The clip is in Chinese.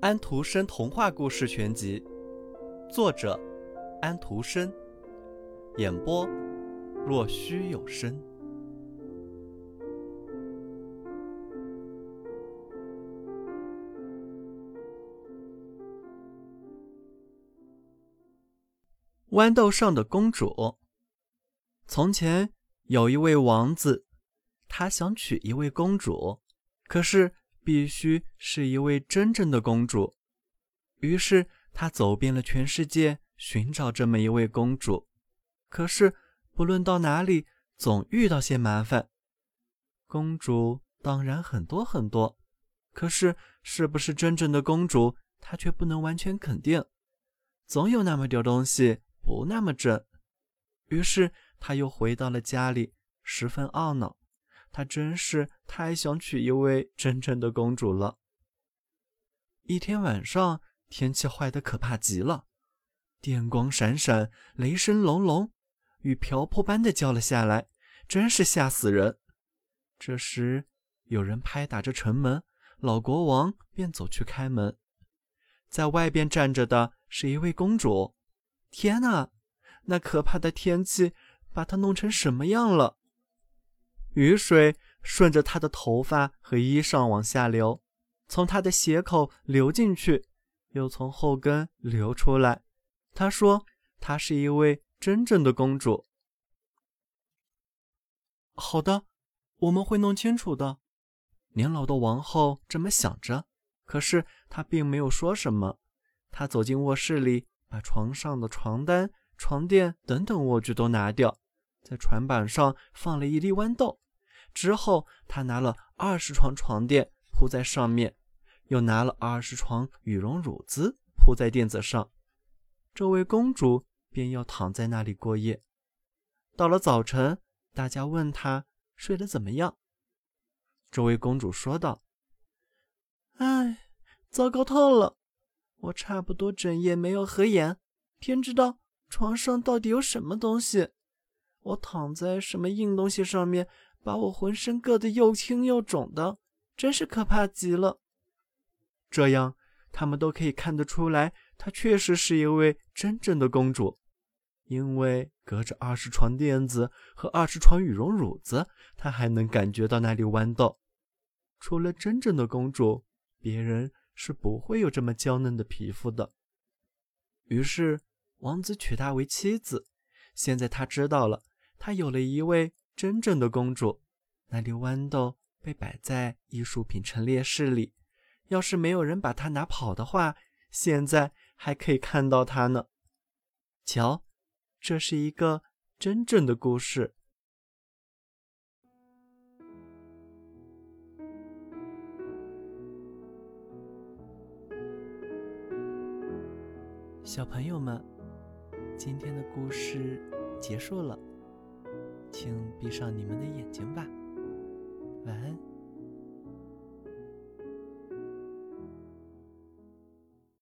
安徒生童话故事全集，作者安徒生，演播若虚有声。豌豆上的公主。从前有一位王子，他想娶一位公主，可是。必须是一位真正的公主，于是他走遍了全世界寻找这么一位公主。可是不论到哪里，总遇到些麻烦。公主当然很多很多，可是是不是真正的公主，他却不能完全肯定。总有那么点东西不那么正。于是他又回到了家里，十分懊恼。他真是太想娶一位真正的公主了。一天晚上，天气坏得可怕极了，电光闪闪，雷声隆隆，雨瓢泼般的浇了下来，真是吓死人。这时，有人拍打着城门，老国王便走去开门，在外边站着的是一位公主。天哪，那可怕的天气把她弄成什么样了？雨水顺着他的头发和衣裳往下流，从他的鞋口流进去，又从后跟流出来。他说：“她是一位真正的公主。”好的，我们会弄清楚的。年老的王后这么想着，可是她并没有说什么。她走进卧室里，把床上的床单、床垫等等卧具都拿掉。在船板上放了一粒豌豆，之后他拿了二十床床垫铺在上面，又拿了二十床羽绒褥子铺在垫子上。这位公主便要躺在那里过夜。到了早晨，大家问她睡得怎么样。这位公主说道：“哎，糟糕透了！我差不多整夜没有合眼，天知道床上到底有什么东西。”我躺在什么硬东西上面，把我浑身硌得又青又肿的，真是可怕极了。这样，他们都可以看得出来，她确实是一位真正的公主，因为隔着二十床垫子和二十床羽绒褥子，她还能感觉到那里豌豆。除了真正的公主，别人是不会有这么娇嫩的皮肤的。于是，王子娶她为妻子。现在他知道了。他有了一位真正的公主，那粒豌豆被摆在艺术品陈列室里。要是没有人把它拿跑的话，现在还可以看到它呢。瞧，这是一个真正的故事。小朋友们，今天的故事结束了。请闭上你们的眼睛吧，